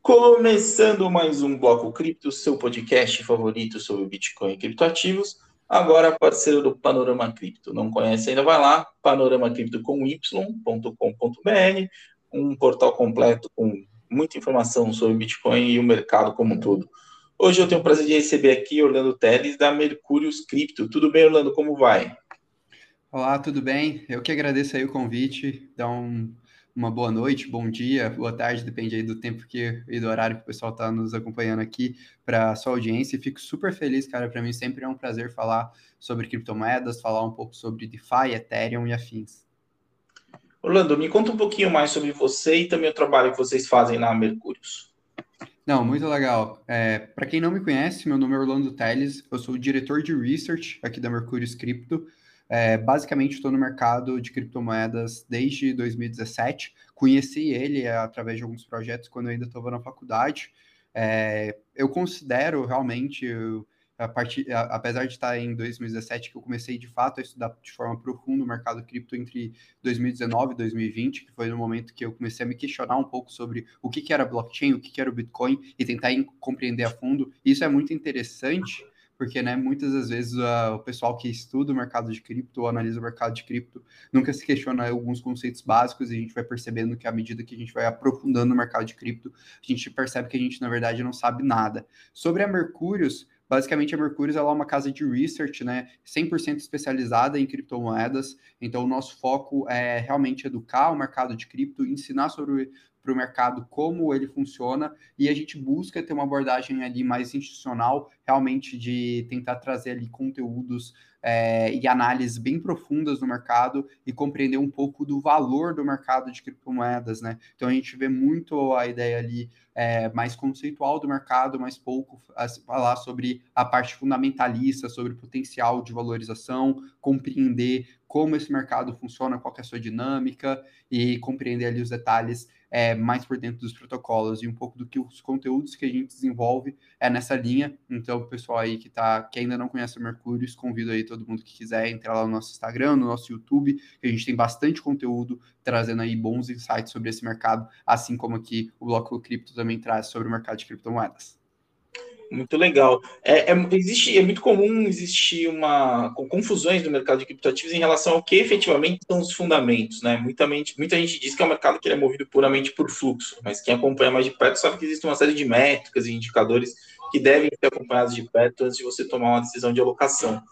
Começando mais um Bloco Cripto, seu podcast favorito sobre Bitcoin e criptoativos. Agora parceiro do Panorama Cripto. Não conhece ainda? Vai lá, panoramacripto com y.com.br, um portal completo com muita informação sobre Bitcoin e o mercado como um todo. Hoje eu tenho o prazer de receber aqui Orlando Teles da Mercúrios Cripto. Tudo bem, Orlando? Como vai? Olá, tudo bem? Eu que agradeço aí o convite. Dá um uma boa noite, bom dia, boa tarde, depende aí do tempo que e do horário que o pessoal está nos acompanhando aqui para a sua audiência. Fico super feliz, cara. Para mim sempre é um prazer falar sobre criptomoedas, falar um pouco sobre DeFi, Ethereum e afins. Orlando, me conta um pouquinho mais sobre você e também o trabalho que vocês fazem na Mercúrios. Não, muito legal. É, para quem não me conhece, meu nome é Orlando Teles, eu sou o diretor de research aqui da Mercúrios Cripto. É, basicamente, estou no mercado de criptomoedas desde 2017. Conheci ele através de alguns projetos quando eu ainda estava na faculdade. É, eu considero realmente, a partir, a, apesar de estar em 2017, que eu comecei de fato a estudar de forma profunda o mercado cripto entre 2019 e 2020, que foi no momento que eu comecei a me questionar um pouco sobre o que, que era blockchain, o que, que era o Bitcoin e tentar compreender a fundo. Isso é muito interessante porque né, muitas das vezes uh, o pessoal que estuda o mercado de cripto ou analisa o mercado de cripto nunca se questiona alguns conceitos básicos e a gente vai percebendo que à medida que a gente vai aprofundando o mercado de cripto, a gente percebe que a gente, na verdade, não sabe nada. Sobre a Mercúrios, Basicamente, a Mercúrios é uma casa de research, né, 100% especializada em criptomoedas. Então, o nosso foco é realmente educar o mercado de cripto, ensinar sobre para o mercado como ele funciona e a gente busca ter uma abordagem ali mais institucional, realmente de tentar trazer ali conteúdos é, e análises bem profundas do mercado e compreender um pouco do valor do mercado de criptomoedas, né? Então a gente vê muito a ideia ali é, mais conceitual do mercado, mas pouco a falar sobre a parte fundamentalista, sobre o potencial de valorização, compreender como esse mercado funciona, qual é a sua dinâmica e compreender ali os detalhes é, mais por dentro dos protocolos e um pouco do que os conteúdos que a gente desenvolve é nessa linha. Então, o pessoal aí que, tá, que ainda não conhece o Mercúrios, convido aí todo mundo que quiser entrar lá no nosso Instagram, no nosso YouTube, que a gente tem bastante conteúdo trazendo aí bons insights sobre esse mercado, assim como aqui o Bloco Cripto também traz sobre o mercado de criptomoedas. Muito legal. É, é, existe, é muito comum existir uma confusões no mercado de criptoativos em relação ao que efetivamente são os fundamentos, né? Muita, mente, muita gente diz que é um mercado que é movido puramente por fluxo, mas quem acompanha mais de perto sabe que existe uma série de métricas e indicadores que devem ser acompanhados de perto antes de você tomar uma decisão de alocação.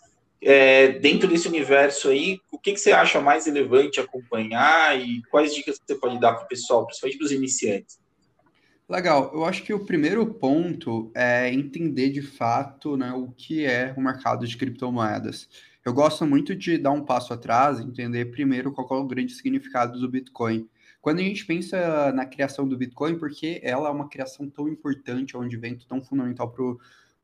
É, dentro desse universo aí, o que, que você acha mais relevante acompanhar e quais dicas você pode dar para o pessoal, principalmente para os iniciantes? Legal, eu acho que o primeiro ponto é entender de fato né, o que é o mercado de criptomoedas. Eu gosto muito de dar um passo atrás, entender primeiro qual é o grande significado do Bitcoin. Quando a gente pensa na criação do Bitcoin, porque ela é uma criação tão importante, é um evento tão fundamental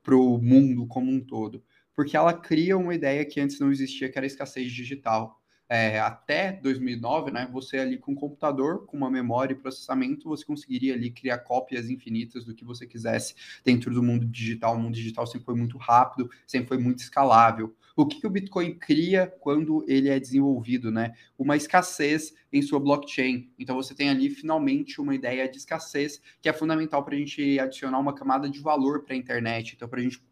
para o mundo como um todo? Porque ela cria uma ideia que antes não existia, que era a escassez digital é, até 2009, né, você ali com um computador, com uma memória e processamento, você conseguiria ali criar cópias infinitas do que você quisesse dentro do mundo digital. O mundo digital sempre foi muito rápido, sempre foi muito escalável. O que, que o Bitcoin cria quando ele é desenvolvido, né? Uma escassez em sua blockchain. Então você tem ali finalmente uma ideia de escassez que é fundamental para a gente adicionar uma camada de valor para a internet. Então, para a gente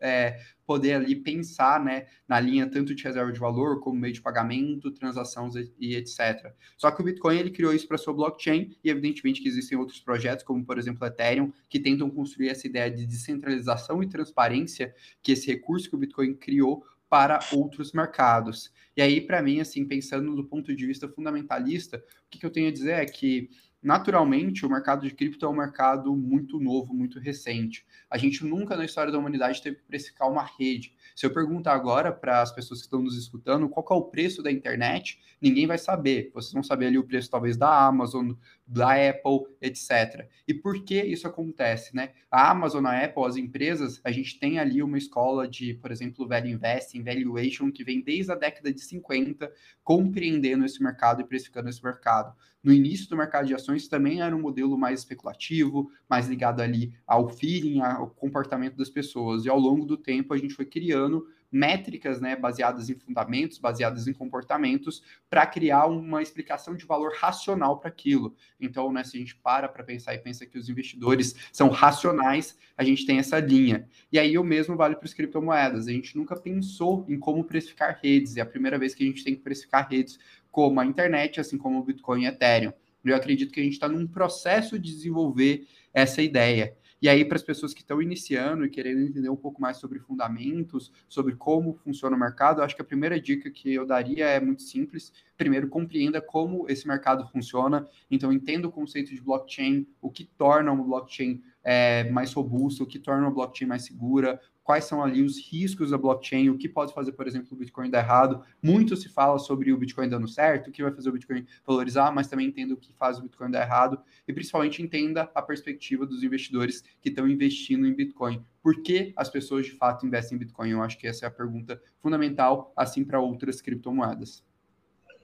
é, poder ali pensar né, na linha tanto de reserva de valor como meio de pagamento, transações e etc. Só que o Bitcoin ele criou isso para sua blockchain e evidentemente que existem outros projetos, como por exemplo o Ethereum, que tentam construir essa ideia de descentralização e transparência que esse recurso que o Bitcoin criou para outros mercados. E aí, para mim, assim, pensando do ponto de vista fundamentalista, o que, que eu tenho a dizer é que naturalmente, o mercado de cripto é um mercado muito novo, muito recente. A gente nunca na história da humanidade teve que precificar uma rede. Se eu perguntar agora para as pessoas que estão nos escutando qual é o preço da internet, ninguém vai saber. Vocês vão saber ali o preço talvez da Amazon, da Apple, etc. E por que isso acontece, né? A Amazon, a Apple, as empresas, a gente tem ali uma escola de, por exemplo, Value Investing, Valuation, que vem desde a década de 50, compreendendo esse mercado e precificando esse mercado. No início do mercado de ações também era um modelo mais especulativo, mais ligado ali ao feeling, ao comportamento das pessoas. E ao longo do tempo a gente foi criando métricas, né, baseadas em fundamentos, baseadas em comportamentos, para criar uma explicação de valor racional para aquilo. Então, né, se a gente para para pensar e pensa que os investidores são racionais, a gente tem essa linha. E aí o mesmo vale para as criptomoedas. A gente nunca pensou em como precificar redes. É a primeira vez que a gente tem que precificar redes como a internet, assim como o Bitcoin e Ethereum. Eu acredito que a gente está num processo de desenvolver essa ideia. E aí, para as pessoas que estão iniciando e querendo entender um pouco mais sobre fundamentos, sobre como funciona o mercado, acho que a primeira dica que eu daria é muito simples. Primeiro, compreenda como esse mercado funciona. Então, entenda o conceito de blockchain, o que torna uma blockchain é, mais robusta, o que torna uma blockchain mais segura, quais são ali os riscos da blockchain, o que pode fazer, por exemplo, o Bitcoin dar errado. Muito se fala sobre o Bitcoin dando certo, o que vai fazer o Bitcoin valorizar, mas também entenda o que faz o Bitcoin dar errado e principalmente entenda a perspectiva dos investidores que estão investindo em Bitcoin. Por que as pessoas de fato investem em Bitcoin? Eu acho que essa é a pergunta fundamental, assim para outras criptomoedas.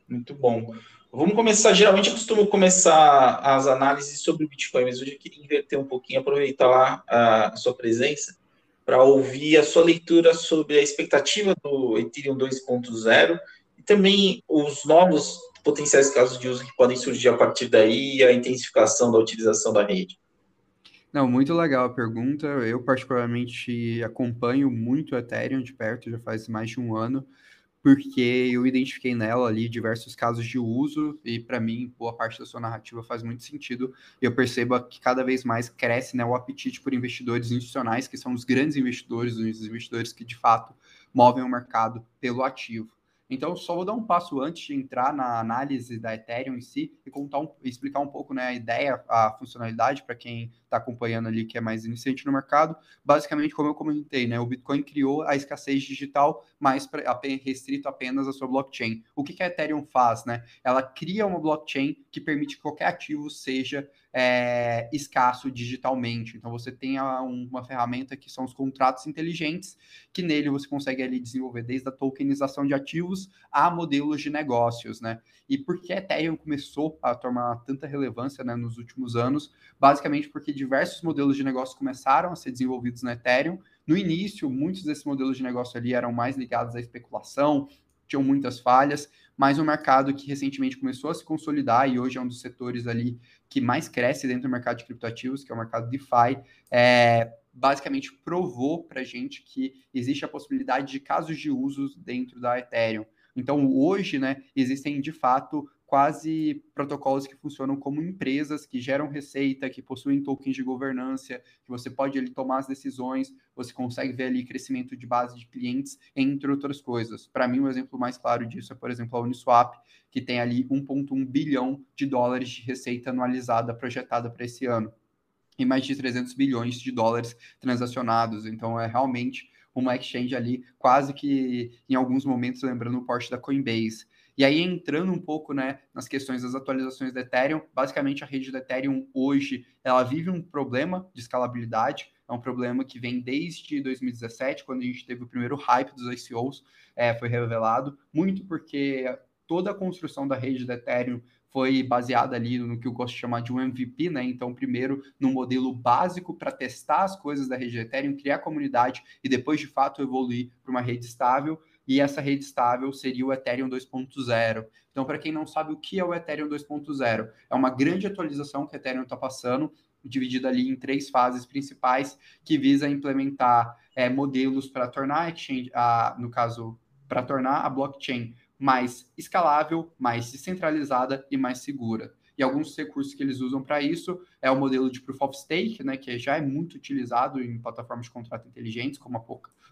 Muito bom. Vamos começar. Geralmente eu costumo começar as análises sobre o Bitcoin, mas hoje eu queria inverter um pouquinho, aproveitar lá a sua presença para ouvir a sua leitura sobre a expectativa do Ethereum 2.0 e também os novos potenciais casos de uso que podem surgir a partir daí e a intensificação da utilização da rede. Não, muito legal a pergunta. Eu, particularmente, acompanho muito o Ethereum de perto, já faz mais de um ano porque eu identifiquei nela ali diversos casos de uso e para mim boa parte da sua narrativa faz muito sentido. Eu percebo que cada vez mais cresce né, o apetite por investidores institucionais, que são os grandes investidores, os investidores que de fato movem o mercado pelo ativo. Então, só vou dar um passo antes de entrar na análise da Ethereum em si e contar um, explicar um pouco né, a ideia, a funcionalidade para quem está acompanhando ali que é mais iniciante no mercado. Basicamente, como eu comentei, né, o Bitcoin criou a escassez digital, mas pra, restrito apenas à sua blockchain. O que, que a Ethereum faz? Né? Ela cria uma blockchain que permite que qualquer ativo seja é, escasso digitalmente. Então você tem a, uma ferramenta que são os contratos inteligentes, que nele você consegue ali desenvolver desde a tokenização de ativos a modelos de negócios, né? E por que a Ethereum começou a tomar tanta relevância né, nos últimos anos? Basicamente porque diversos modelos de negócio começaram a ser desenvolvidos na Ethereum. No início, muitos desses modelos de negócio ali eram mais ligados à especulação, tinham muitas falhas, mas um mercado que recentemente começou a se consolidar e hoje é um dos setores ali que mais cresce dentro do mercado de criptoativos, que é o mercado DeFi, é, basicamente provou para a gente que existe a possibilidade de casos de usos dentro da Ethereum. Então, hoje, né, existem de fato quase protocolos que funcionam como empresas que geram receita, que possuem tokens de governança, que você pode ali tomar as decisões, você consegue ver ali crescimento de base de clientes, entre outras coisas. Para mim, o um exemplo mais claro disso é, por exemplo, a Uniswap, que tem ali 1,1 bilhão de dólares de receita anualizada projetada para esse ano e mais de 300 bilhões de dólares transacionados. Então, é realmente uma exchange ali, quase que em alguns momentos lembrando o porte da Coinbase. E aí, entrando um pouco né, nas questões das atualizações do Ethereum, basicamente a rede do Ethereum hoje ela vive um problema de escalabilidade, é um problema que vem desde 2017, quando a gente teve o primeiro hype dos ICOs, é, foi revelado, muito porque toda a construção da rede do Ethereum foi baseada ali no que eu gosto de chamar de um MVP, né? Então, primeiro, no modelo básico para testar as coisas da rede Ethereum, criar comunidade e depois, de fato, evoluir para uma rede estável. E essa rede estável seria o Ethereum 2.0. Então, para quem não sabe o que é o Ethereum 2.0, é uma grande atualização que o Ethereum está passando, dividida ali em três fases principais, que visa implementar é, modelos para tornar a exchange, a, no caso, para tornar a blockchain mais escalável, mais descentralizada e mais segura. E alguns recursos que eles usam para isso é o modelo de Proof of Stake, né, que já é muito utilizado em plataformas de contrato inteligentes, como a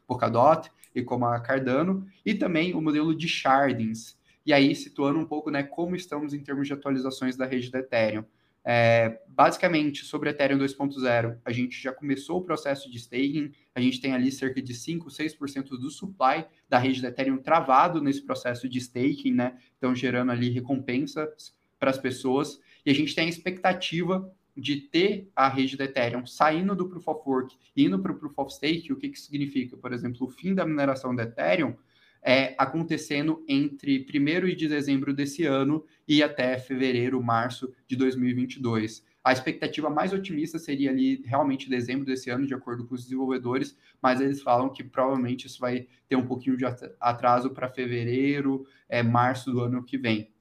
Polkadot e como a Cardano, e também o modelo de shardings. E aí, situando um pouco né, como estamos em termos de atualizações da rede da Ethereum. É, basicamente, sobre Ethereum 2.0, a gente já começou o processo de staking, a gente tem ali cerca de 5, 6% do supply da rede da Ethereum travado nesse processo de staking, né? Então, gerando ali recompensas para as pessoas, e a gente tem a expectativa de ter a rede da Ethereum saindo do Proof of Work indo para o Proof of Stake, o que, que significa? Por exemplo, o fim da mineração da Ethereum, é, acontecendo entre 1 de dezembro desse ano e até fevereiro, março de 2022. A expectativa mais otimista seria ali realmente dezembro desse ano, de acordo com os desenvolvedores, mas eles falam que provavelmente isso vai ter um pouquinho de atraso para fevereiro, é, março do ano que vem.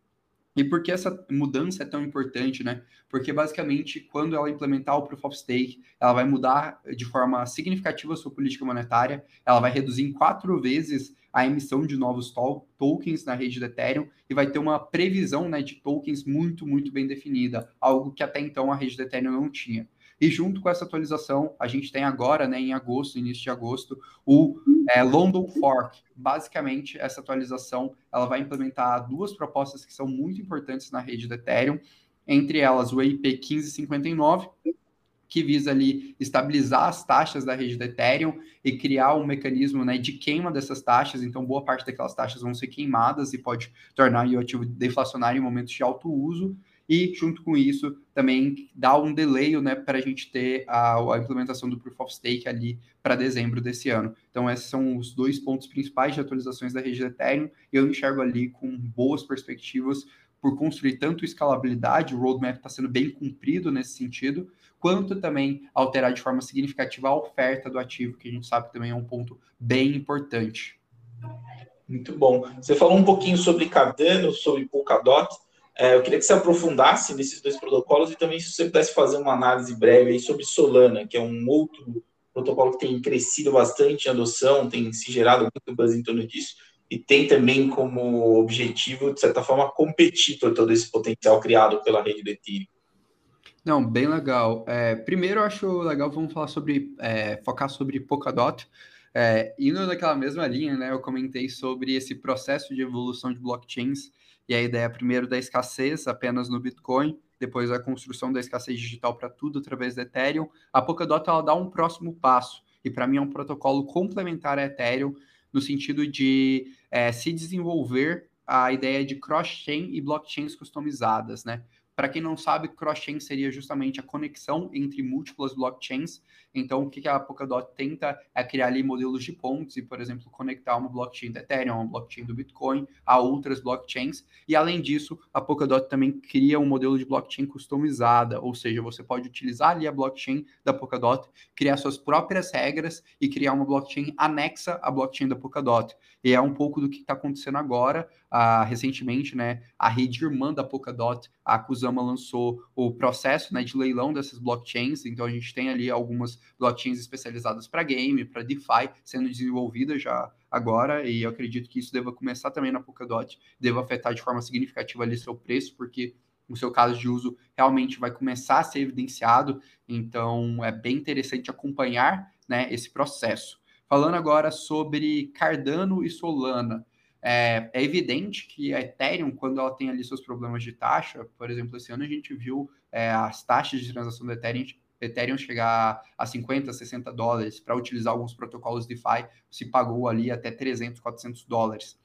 E por que essa mudança é tão importante, né? Porque basicamente, quando ela implementar o Proof of Stake, ela vai mudar de forma significativa a sua política monetária, ela vai reduzir em quatro vezes a emissão de novos to tokens na rede do Ethereum e vai ter uma previsão né, de tokens muito, muito bem definida, algo que até então a rede do Ethereum não tinha. E junto com essa atualização, a gente tem agora, né, em agosto, início de agosto, o é, London Fork. Basicamente, essa atualização ela vai implementar duas propostas que são muito importantes na rede do Ethereum, entre elas o EIP 1559, que visa ali estabilizar as taxas da rede do Ethereum e criar um mecanismo né, de queima dessas taxas. Então, boa parte daquelas taxas vão ser queimadas e pode tornar o ativo deflacionário em momentos de alto uso e, junto com isso, também dá um delay né, para a gente ter a, a, implementação do Proof of Stake ali para dezembro desse ano. Então, esses são os dois pontos principais de atualizações da rede do Ethereum. Eu enxergo ali com boas perspectivas por construir tanto escalabilidade, o roadmap está sendo bem cumprido nesse sentido, quanto também alterar de forma significativa a oferta do ativo, que a gente sabe também é um ponto bem importante. Muito bom. Você falou um pouquinho sobre Cardano, sobre Polkadot. É, eu queria que você aprofundasse nesses dois protocolos e também se você pudesse fazer uma análise breve sobre Solana, que é um outro protocolo que tem crescido bastante em adoção, tem se gerado muito buzz em torno disso e tem também como objetivo, de certa forma, competir por todo esse potencial criado pela rede do Ethereum. Não, bem legal. É, primeiro, eu acho legal, vamos falar sobre, é, focar sobre Polkadot. É, indo naquela mesma linha, né, eu comentei sobre esse processo de evolução de blockchains e a ideia primeiro da escassez apenas no Bitcoin, depois a construção da escassez digital para tudo através do Ethereum. A Polkadot ela dá um próximo passo e para mim é um protocolo complementar a Ethereum no sentido de é, se desenvolver a ideia de cross-chain e blockchains customizadas, né? Para quem não sabe, cross-chain seria justamente a conexão entre múltiplas blockchains. Então, o que a Polkadot tenta é criar ali modelos de pontes e, por exemplo, conectar uma blockchain do Ethereum, uma blockchain do Bitcoin a outras blockchains. E, além disso, a Polkadot também cria um modelo de blockchain customizada, ou seja, você pode utilizar ali a blockchain da Polkadot, criar suas próprias regras e criar uma blockchain anexa à blockchain da Polkadot. E é um pouco do que está acontecendo agora. Ah, recentemente, né, a rede irmã da Polkadot, a Kusama, lançou o processo né, de leilão dessas blockchains. Então, a gente tem ali algumas blockchains especializadas para game, para DeFi, sendo desenvolvidas já agora, e eu acredito que isso deva começar também na Polkadot, deva afetar de forma significativa ali seu preço, porque o seu caso de uso realmente vai começar a ser evidenciado, então é bem interessante acompanhar né, esse processo. Falando agora sobre Cardano e Solana, é, é, evidente que a Ethereum, quando ela tem ali seus problemas de taxa, por exemplo, esse ano a gente viu é, as taxas de transação do Ethereum, Ethereum chegar a 50, 60 dólares para utilizar alguns protocolos DeFi, se pagou ali até 300, 400 dólares.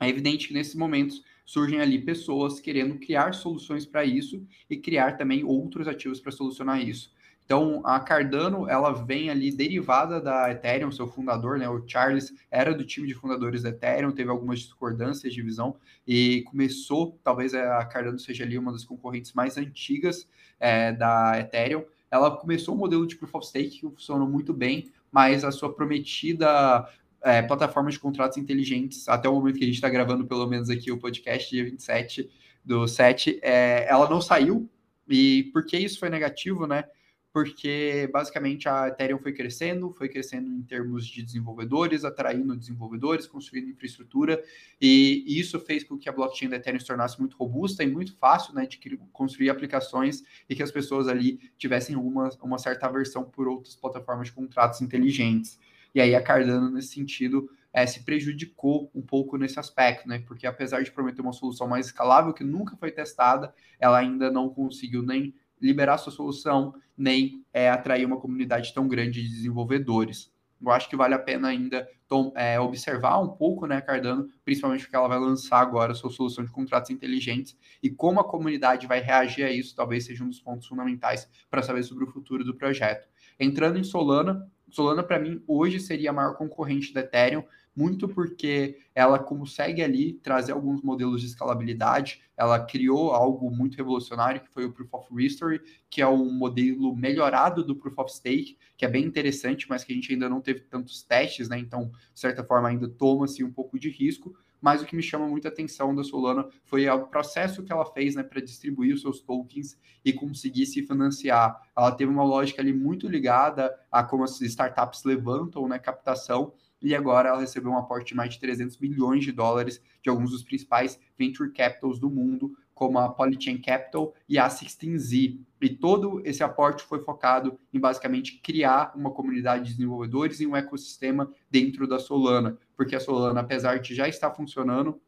É evidente que nesses momentos surgem ali pessoas querendo criar soluções para isso e criar também outros ativos para solucionar isso. Então, a Cardano, ela vem ali derivada da Ethereum, seu fundador, né, o Charles, era do time de fundadores da Ethereum, teve algumas discordâncias de visão e começou, talvez a Cardano seja ali uma das concorrentes mais antigas é, da Ethereum. Ela começou o um modelo de Proof of Stake que funcionou muito bem, mas a sua prometida é, plataforma de contratos inteligentes, até o momento que a gente está gravando, pelo menos aqui, o podcast, dia 27 do 7, é, ela não saiu. E por que isso foi negativo, né? Porque basicamente a Ethereum foi crescendo, foi crescendo em termos de desenvolvedores, atraindo desenvolvedores, construindo infraestrutura, e isso fez com que a blockchain da Ethereum se tornasse muito robusta e muito fácil né, de construir aplicações e que as pessoas ali tivessem uma, uma certa aversão por outras plataformas de contratos inteligentes. E aí a Cardano, nesse sentido, é, se prejudicou um pouco nesse aspecto, né? Porque apesar de prometer uma solução mais escalável que nunca foi testada, ela ainda não conseguiu nem liberar sua solução, nem é, atrair uma comunidade tão grande de desenvolvedores. Eu acho que vale a pena ainda tom, é, observar um pouco, né, Cardano, principalmente porque ela vai lançar agora sua solução de contratos inteligentes e como a comunidade vai reagir a isso, talvez seja um dos pontos fundamentais para saber sobre o futuro do projeto. Entrando em Solana, Solana para mim hoje seria a maior concorrente da Ethereum, muito porque ela consegue ali trazer alguns modelos de escalabilidade. Ela criou algo muito revolucionário, que foi o Proof of History, que é um modelo melhorado do Proof of Stake, que é bem interessante, mas que a gente ainda não teve tantos testes, né? Então, de certa forma, ainda toma-se um pouco de risco. Mas o que me chama muita atenção da Solana foi o processo que ela fez né, para distribuir os seus tokens e conseguir se financiar. Ela teve uma lógica ali muito ligada a como as startups levantam né, captação e agora ela recebeu um aporte de mais de 300 bilhões de dólares de alguns dos principais venture capitals do mundo, como a Polychain Capital e a 16Z. E todo esse aporte foi focado em basicamente criar uma comunidade de desenvolvedores e um ecossistema dentro da Solana, porque a Solana, apesar de já estar funcionando,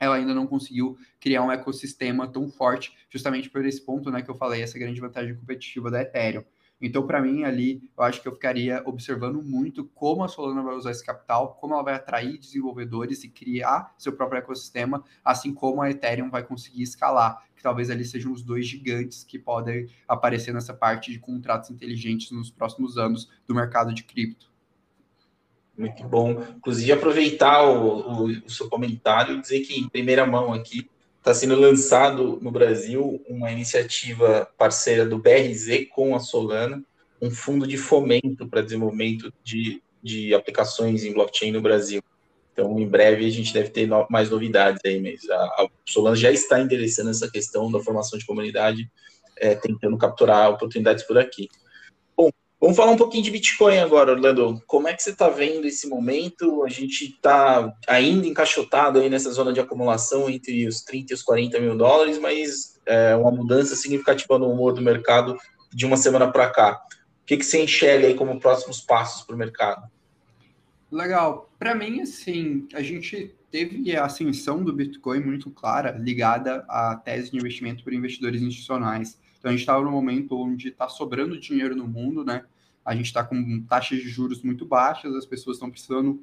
ela ainda não conseguiu criar um ecossistema tão forte, justamente por esse ponto né, que eu falei, essa grande vantagem competitiva da Ethereum. Então, para mim, ali, eu acho que eu ficaria observando muito como a Solana vai usar esse capital, como ela vai atrair desenvolvedores e criar seu próprio ecossistema, assim como a Ethereum vai conseguir escalar, que talvez ali sejam os dois gigantes que podem aparecer nessa parte de contratos inteligentes nos próximos anos do mercado de cripto. Muito bom. Inclusive, aproveitar o, o, o seu comentário e dizer que, em primeira mão aqui, está sendo lançado no Brasil uma iniciativa parceira do BRZ com a Solana, um fundo de fomento para desenvolvimento de, de aplicações em blockchain no Brasil. Então, em breve, a gente deve ter no, mais novidades aí, mas a, a, Solana já está endereçando essa questão da formação de comunidade, é, tentando capturar oportunidades por aqui. Vamos falar um pouquinho de Bitcoin agora, Orlando. Como é que você está vendo esse momento? A gente está ainda encaixotado aí nessa zona de acumulação entre os 30 e os 40 mil dólares, mas é uma mudança significativa no humor do mercado de uma semana para cá. O que, que você enxerga aí como próximos passos para o mercado? Legal. Para mim, assim, a gente teve a ascensão do Bitcoin muito clara, ligada à tese de investimento por investidores institucionais. Então a gente estava num momento onde está sobrando dinheiro no mundo, né? A gente está com taxas de juros muito baixas, as pessoas estão precisando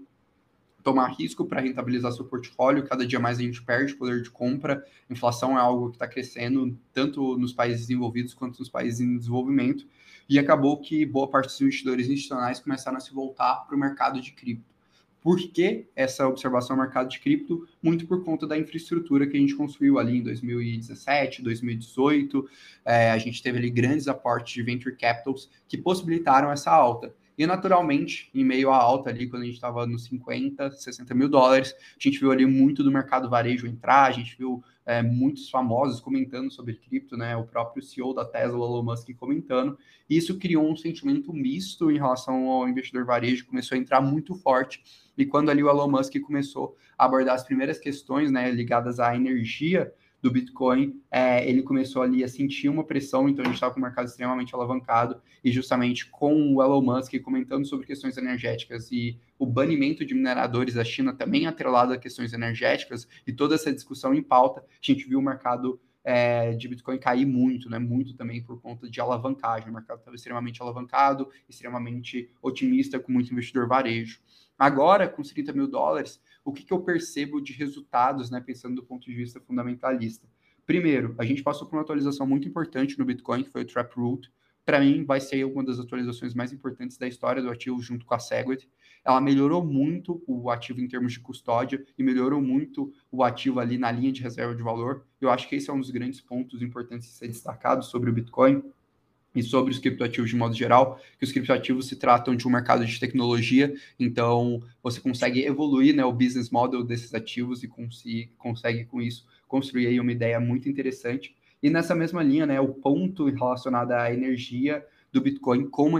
tomar risco para rentabilizar seu portfólio. Cada dia mais a gente perde poder de compra. Inflação é algo que está crescendo tanto nos países desenvolvidos quanto nos países em desenvolvimento. E acabou que boa parte dos investidores institucionais começaram a se voltar para o mercado de cripto. Por que essa observação no mercado de cripto? Muito por conta da infraestrutura que a gente construiu ali em 2017, 2018. É, a gente teve ali grandes aportes de venture capitals que possibilitaram essa alta. E, naturalmente, em meio à alta ali, quando a gente estava nos 50, 60 mil dólares, a gente viu ali muito do mercado varejo entrar, a gente viu é, muitos famosos comentando sobre cripto, né? O próprio CEO da Tesla, Elon Musk, comentando. E isso criou um sentimento misto em relação ao investidor varejo, começou a entrar muito forte. E quando ali o Elon Musk começou a abordar as primeiras questões, né, ligadas à energia, do Bitcoin, é, ele começou ali a sentir uma pressão, então a gente estava com o mercado extremamente alavancado, e justamente com o Elon Musk comentando sobre questões energéticas e o banimento de mineradores da China também atrelado a questões energéticas, e toda essa discussão em pauta, a gente viu o mercado é, de Bitcoin cair muito, né? Muito também por conta de alavancagem. O mercado estava extremamente alavancado, extremamente otimista, com muito investidor varejo. Agora, com 30 mil dólares, o que, que eu percebo de resultados, né, pensando do ponto de vista fundamentalista? Primeiro, a gente passou por uma atualização muito importante no Bitcoin, que foi o Taproot. Para mim, vai ser uma das atualizações mais importantes da história do ativo, junto com a Segwit. Ela melhorou muito o ativo em termos de custódia e melhorou muito o ativo ali na linha de reserva de valor. Eu acho que esse é um dos grandes pontos importantes de ser destacado sobre o Bitcoin e sobre os criptoativos de modo geral, que os criptoativos se tratam de um mercado de tecnologia, então você consegue evoluir né, o business model desses ativos e consegue, consegue com isso construir aí uma ideia muito interessante. E nessa mesma linha, né, o ponto relacionado à energia do Bitcoin com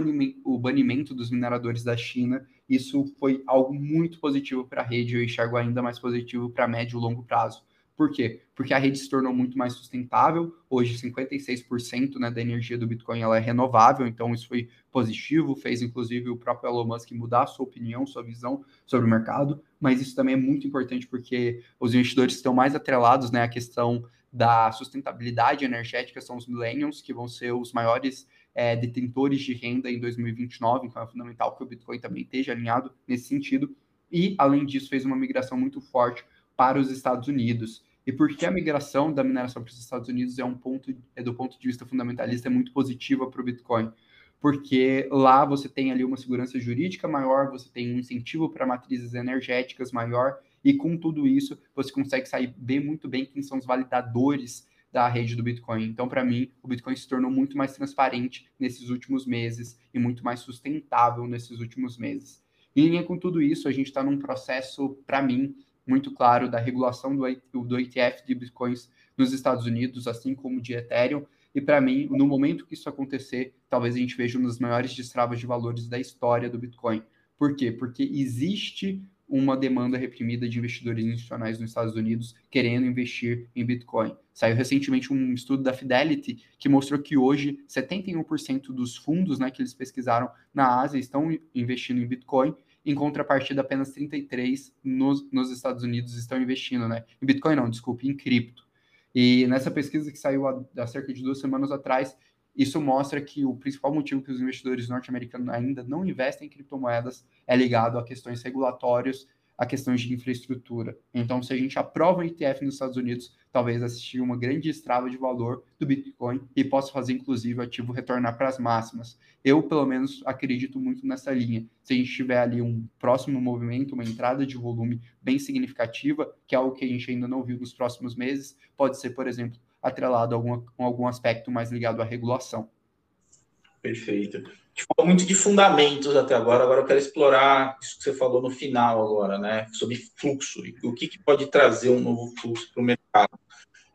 o banimento dos mineradores da China, isso foi algo muito positivo para a rede, eu enxergo ainda mais positivo para médio e longo prazo. Por quê? Porque a rede se tornou muito mais sustentável. Hoje, 56% né, da energia do Bitcoin ela é renovável, então isso foi positivo, fez inclusive o próprio Elon Musk mudar sua opinião, sua visão sobre o mercado. Mas isso também é muito importante porque os investidores estão mais atrelados né, à questão da sustentabilidade energética, são os millennials, que vão ser os maiores é, detentores de renda em 2029, então é fundamental que o Bitcoin também esteja alinhado nesse sentido. E, além disso, fez uma migração muito forte para os Estados Unidos. E porque a migração da mineração para os Estados Unidos é um ponto, é do ponto de vista fundamentalista, é muito positiva para o Bitcoin. porque lá você tem ali uma segurança jurídica maior, você tem um incentivo para matrizes energéticas maior, e com tudo isso você consegue saber muito bem quem são os validadores da rede do Bitcoin. Então, para mim, o Bitcoin se tornou muito mais transparente nesses últimos meses e muito mais sustentável nesses últimos meses. Em linha com tudo isso, a gente está num processo, para mim, muito claro da regulação do, do ETF de Bitcoins nos Estados Unidos, assim como de Ethereum. E para mim, no momento que isso acontecer, talvez a gente veja um dos maiores destravas de valores da história do Bitcoin. Por quê? Porque existe uma demanda reprimida de investidores institucionais nos Estados Unidos querendo investir em Bitcoin. Saiu recentemente um estudo da Fidelity que mostrou que hoje 71% dos fundos né, que eles pesquisaram na Ásia estão investindo em Bitcoin, em contrapartida apenas 33% nos, nos Estados Unidos estão investindo, né? Em Bitcoin não, desculpe, em cripto. E nessa pesquisa que saiu há, há cerca de duas semanas atrás, isso mostra que o principal motivo que os investidores norte-americanos ainda não investem em criptomoedas é ligado a questões regulatórias, a questões de infraestrutura. Então, se a gente aprova um ETF nos Estados Unidos, talvez assistir uma grande estrava de valor do Bitcoin e possa fazer, inclusive, o ativo retornar para as máximas. Eu, pelo menos, acredito muito nessa linha. Se a gente tiver ali um próximo movimento, uma entrada de volume bem significativa, que é algo que a gente ainda não viu nos próximos meses, pode ser, por exemplo, atrelado a algum, algum aspecto mais ligado à regulação. Perfeito. A gente falou muito de fundamentos até agora, agora eu quero explorar isso que você falou no final agora, né? Sobre fluxo, e o que, que pode trazer um novo fluxo para o mercado.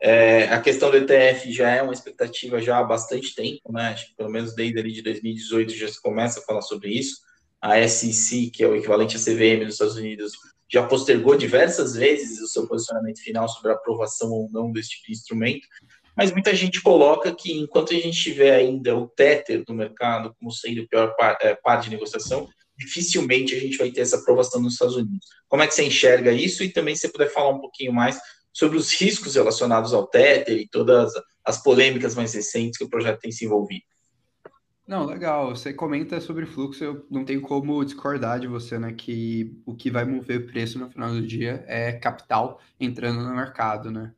É, a questão do ETF já é uma expectativa já há bastante tempo, né? Acho que pelo menos desde ali de 2018 já se começa a falar sobre isso. A SEC, que é o equivalente à CVM nos Estados Unidos, já postergou diversas vezes o seu posicionamento final sobre a aprovação ou não desse tipo de instrumento, mas muita gente coloca que enquanto a gente tiver ainda o Tether do mercado como sendo a pior é, parte de negociação, dificilmente a gente vai ter essa aprovação nos Estados Unidos. Como é que você enxerga isso? E também se puder falar um pouquinho mais sobre os riscos relacionados ao Tether e todas as polêmicas mais recentes que o projeto tem se envolvido. Não, legal. Você comenta sobre fluxo, eu não tenho como discordar de você, né? Que o que vai mover o preço no final do dia é capital entrando no mercado, né?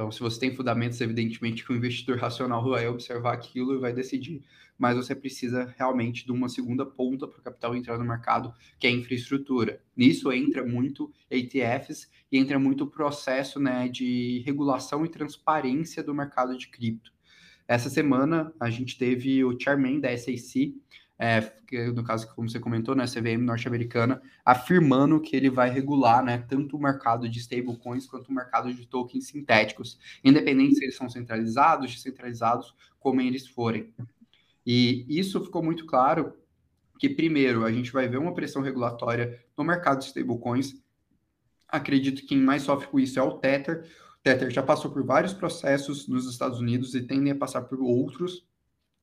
Então, se você tem fundamentos, evidentemente que o investidor racional vai observar aquilo e vai decidir. Mas você precisa realmente de uma segunda ponta para o capital entrar no mercado, que é a infraestrutura. Nisso entra muito ETFs e entra muito o processo né, de regulação e transparência do mercado de cripto. Essa semana a gente teve o chairman da SEC, é, no caso, como você comentou, né, CVM norte-americana, afirmando que ele vai regular né, tanto o mercado de stablecoins quanto o mercado de tokens sintéticos, independente se eles são centralizados, descentralizados, como eles forem. E isso ficou muito claro que, primeiro, a gente vai ver uma pressão regulatória no mercado de stablecoins. Acredito que quem mais sofre com isso é o Tether. Tether já passou por vários processos nos Estados Unidos e tendem a passar por outros.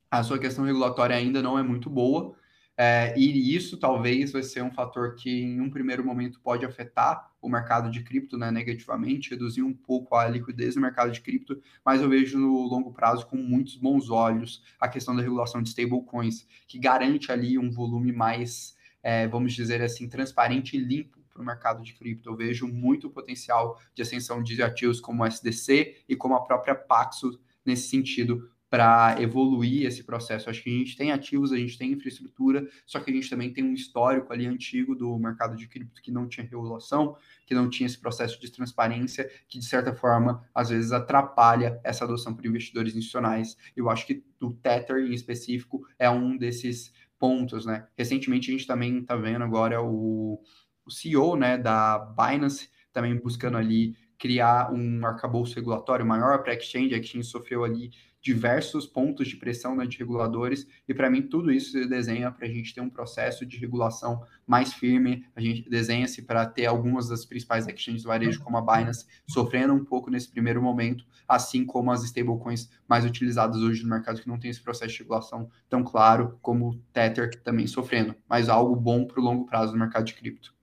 A sua questão regulatória ainda não é muito boa, é, e isso talvez vai ser um fator que, em um primeiro momento, pode afetar o mercado de cripto né, negativamente, reduzir um pouco a liquidez do mercado de cripto, mas eu vejo no longo prazo com muitos bons olhos a questão da regulação de stablecoins, que garante ali um volume mais, é, vamos dizer assim, transparente e limpo para o mercado de cripto. Eu vejo muito potencial de ascensão de ativos como o SDC e como a própria Paxos nesse sentido para evoluir esse processo. Acho que a gente tem ativos, a gente tem infraestrutura, só que a gente também tem um histórico ali antigo do mercado de cripto que não tinha regulação, que não tinha esse processo de transparência, que de certa forma às vezes atrapalha essa adoção por investidores institucionais. Eu acho que o Tether em específico é um desses pontos, né? Recentemente a gente também está vendo agora o o CEO né, da Binance também buscando ali criar um arcabouço regulatório maior para a exchange. A exchange sofreu ali diversos pontos de pressão né, de reguladores, e para mim tudo isso se desenha para a gente ter um processo de regulação mais firme. A gente desenha-se para ter algumas das principais exchanges do varejo, como a Binance, sofrendo um pouco nesse primeiro momento, assim como as stablecoins mais utilizadas hoje no mercado, que não tem esse processo de regulação tão claro, como o Tether também sofrendo, mas algo bom para o longo prazo no mercado de cripto.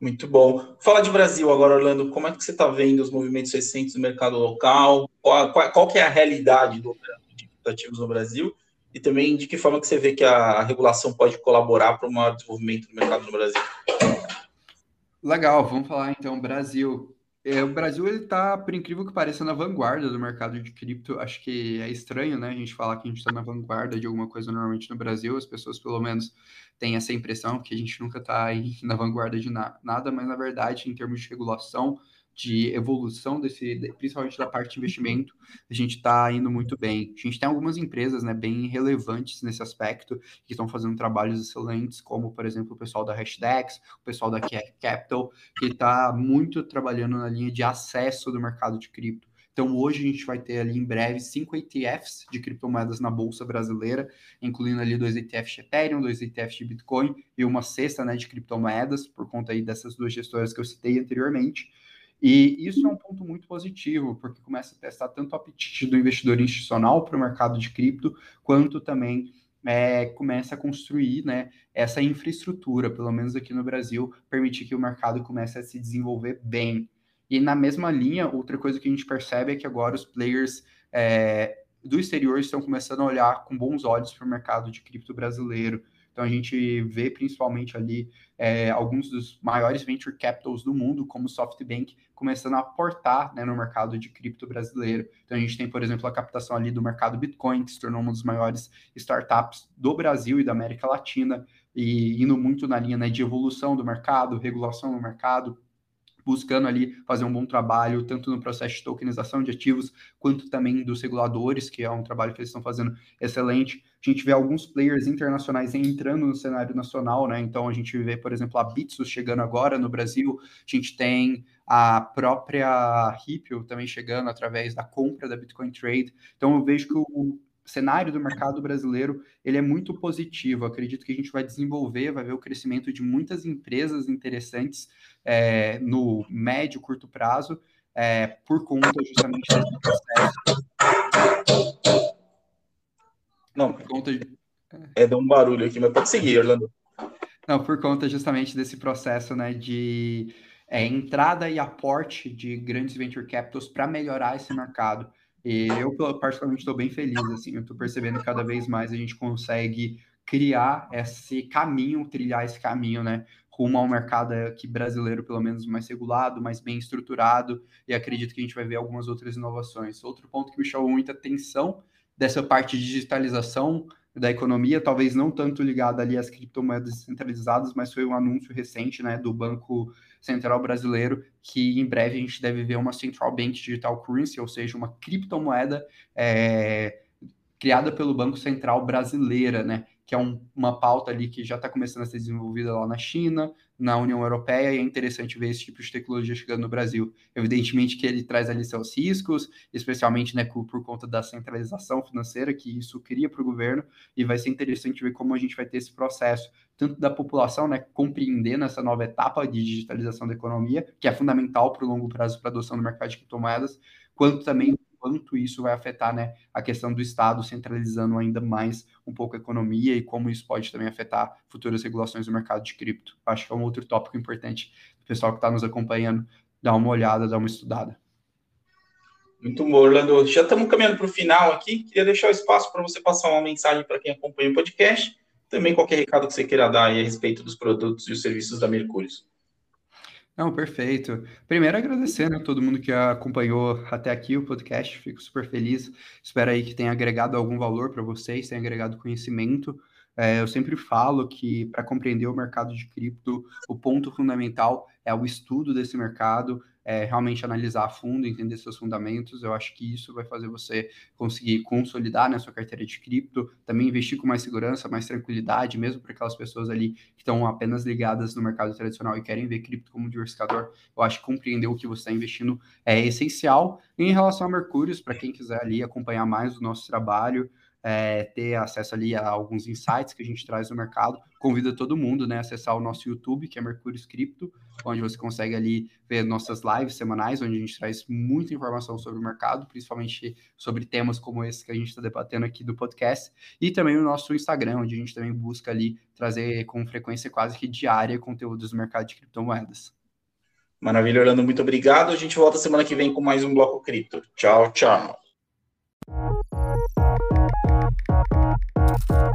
Muito bom. Fala de Brasil agora, Orlando. Como é que você está vendo os movimentos recentes do mercado local? Qual, qual, qual que é a realidade do de ativos no Brasil? E também de que forma que você vê que a regulação pode colaborar para o maior desenvolvimento do mercado no Brasil? Legal, vamos falar então Brasil. É, o Brasil ele está, por incrível que pareça, na vanguarda do mercado de cripto. Acho que é estranho, né? A gente falar que a gente está na vanguarda de alguma coisa normalmente no Brasil. As pessoas, pelo menos, têm essa impressão que a gente nunca está na vanguarda de na nada, mas na verdade, em termos de regulação, de evolução desse, principalmente da parte de investimento, a gente está indo muito bem. A gente tem algumas empresas, né, bem relevantes nesse aspecto que estão fazendo trabalhos excelentes, como por exemplo o pessoal da Hashdex, o pessoal da Capital, que está muito trabalhando na linha de acesso do mercado de cripto. Então, hoje a gente vai ter ali em breve cinco ETFs de criptomoedas na Bolsa Brasileira, incluindo ali dois ETFs de Ethereum, dois ETFs de Bitcoin e uma cesta né, de criptomoedas, por conta aí dessas duas gestoras que eu citei anteriormente. E isso é um ponto muito positivo, porque começa a testar tanto o apetite do investidor institucional para o mercado de cripto, quanto também é, começa a construir né, essa infraestrutura, pelo menos aqui no Brasil, permitir que o mercado comece a se desenvolver bem. E na mesma linha, outra coisa que a gente percebe é que agora os players é, do exterior estão começando a olhar com bons olhos para o mercado de cripto brasileiro. Então a gente vê principalmente ali é, alguns dos maiores venture capitals do mundo, como o SoftBank, começando a aportar né, no mercado de cripto brasileiro. Então a gente tem, por exemplo, a captação ali do mercado Bitcoin, que se tornou uma das maiores startups do Brasil e da América Latina, e indo muito na linha né, de evolução do mercado, regulação do mercado, buscando ali fazer um bom trabalho, tanto no processo de tokenização de ativos, quanto também dos reguladores, que é um trabalho que eles estão fazendo excelente. A gente vê alguns players internacionais entrando no cenário nacional, né? Então a gente vê, por exemplo, a Bitsus chegando agora no Brasil, a gente tem a própria Ripple também chegando através da compra da Bitcoin Trade. Então eu vejo que o cenário do mercado brasileiro ele é muito positivo. acredito que a gente vai desenvolver, vai ver o crescimento de muitas empresas interessantes é, no médio, curto prazo, é, por conta justamente desse processo. Não, por conta de... é, deu um barulho aqui, mas pode seguir, Orlando. Não, por conta justamente desse processo né, de é, entrada e aporte de grandes venture capitals para melhorar esse mercado. E eu, particularmente, estou bem feliz, assim, eu estou percebendo que cada vez mais a gente consegue criar esse caminho, trilhar esse caminho, né, rumo ao mercado aqui brasileiro, pelo menos mais regulado, mais bem estruturado, e acredito que a gente vai ver algumas outras inovações. Outro ponto que me chamou muita atenção dessa parte de digitalização da economia, talvez não tanto ligada ali às criptomoedas centralizadas, mas foi um anúncio recente, né, do Banco Central Brasileiro, que em breve a gente deve ver uma Central Bank Digital Currency, ou seja, uma criptomoeda é, criada pelo Banco Central Brasileira, né, que é um, uma pauta ali que já está começando a ser desenvolvida lá na China, na União Europeia, e é interessante ver esse tipo de tecnologia chegando no Brasil. Evidentemente que ele traz ali seus riscos, especialmente né, por conta da centralização financeira que isso cria para o governo, e vai ser interessante ver como a gente vai ter esse processo, tanto da população, né, compreendendo essa nova etapa de digitalização da economia, que é fundamental para o longo prazo para a adoção do mercado de criptomoedas, quanto também quanto isso vai afetar né, a questão do Estado centralizando ainda mais um pouco a economia e como isso pode também afetar futuras regulações do mercado de cripto. Acho que é um outro tópico importante o pessoal que está nos acompanhando dar uma olhada, dar uma estudada. Muito bom, Orlando. Já estamos caminhando para o final aqui. Queria deixar o espaço para você passar uma mensagem para quem acompanha o podcast. Também qualquer recado que você queira dar a respeito dos produtos e os serviços da Mercúrio. Não, perfeito. Primeiro, agradecer, né, todo mundo que acompanhou até aqui o podcast. Fico super feliz. Espero aí que tenha agregado algum valor para vocês, tenha agregado conhecimento. É, eu sempre falo que para compreender o mercado de cripto, o ponto fundamental é o estudo desse mercado, é, realmente analisar a fundo, entender seus fundamentos. Eu acho que isso vai fazer você conseguir consolidar na sua carteira de cripto, também investir com mais segurança, mais tranquilidade, mesmo para aquelas pessoas ali que estão apenas ligadas no mercado tradicional e querem ver cripto como diversificador. Eu acho que compreender o que você está investindo é essencial. E em relação a Mercúrios, para quem quiser ali acompanhar mais o nosso trabalho, é, ter acesso ali a alguns insights que a gente traz no mercado. Convido todo mundo né, a acessar o nosso YouTube, que é Mercúrio Cripto, onde você consegue ali ver nossas lives semanais, onde a gente traz muita informação sobre o mercado, principalmente sobre temas como esse que a gente está debatendo aqui do podcast, e também o nosso Instagram, onde a gente também busca ali trazer com frequência quase que diária conteúdos do mercado de criptomoedas. Maravilha, Orlando, muito obrigado. A gente volta semana que vem com mais um Bloco Cripto. Tchau, tchau.